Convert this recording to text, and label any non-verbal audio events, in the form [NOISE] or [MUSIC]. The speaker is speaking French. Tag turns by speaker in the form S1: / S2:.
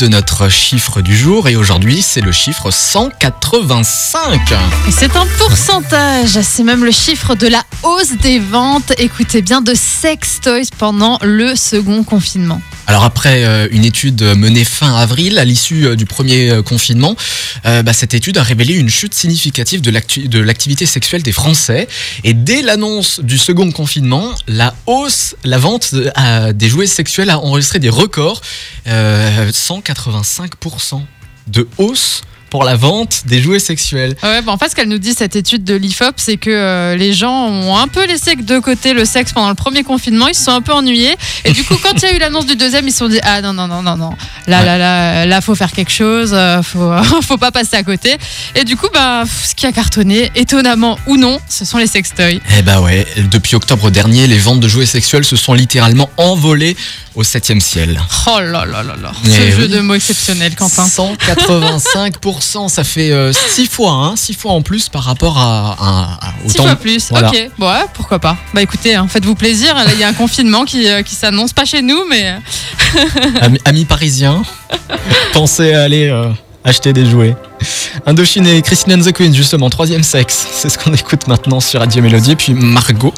S1: de notre chiffre du jour et aujourd'hui c'est le chiffre 185.
S2: Et c'est un pourcentage, c'est même le chiffre de la hausse des ventes, écoutez bien, de sex toys pendant le second confinement.
S1: Alors après euh, une étude menée fin avril à l'issue euh, du premier euh, confinement, euh, bah, cette étude a révélé une chute significative de l'activité sexuelle des Français et dès l'annonce du second confinement, la hausse, la vente de- à- des jouets sexuels a enregistré des records, euh, 185% de hausse pour la vente des jouets sexuels.
S2: Ouais, bah en fait, ce qu'elle nous dit, cette étude de l'IFOP, c'est que euh, les gens ont un peu laissé de côté le sexe pendant le premier confinement, ils se sont un peu ennuyés. Et du coup, quand il y a eu l'annonce du deuxième, ils se sont dit Ah non, non, non, non, non, là,
S1: Ouais.
S2: là, là, là, faut faire quelque chose, euh, faut, [LAUGHS] faut pas passer à côté. Et du coup, bah, ce qui a cartonné, étonnamment ou non, ce sont les sextoys.
S1: Eh bah ouais, depuis octobre dernier, les ventes de jouets sexuels se sont littéralement envolées au septième ciel.
S2: Oh là là là là, ce jeu
S1: oui.
S2: de mots exceptionnel, Quentin.
S1: 185%, ça fait 6 fois, hein, 6 fois en plus par rapport à, à-
S2: fois plus,
S1: Voilà.
S2: ok, bon, ouais, pourquoi pas. Bah écoutez, hein, faites-vous plaisir, Là, il y a un confinement qui, euh, qui s'annonce, pas chez nous, mais [LAUGHS]
S1: Ami- Amis parisiens, pensez à aller euh, acheter des jouets. Indochine et Christine and the Queen, justement, troisième sexe. C'est ce qu'on écoute maintenant sur Radio Mélodie. Puis Margot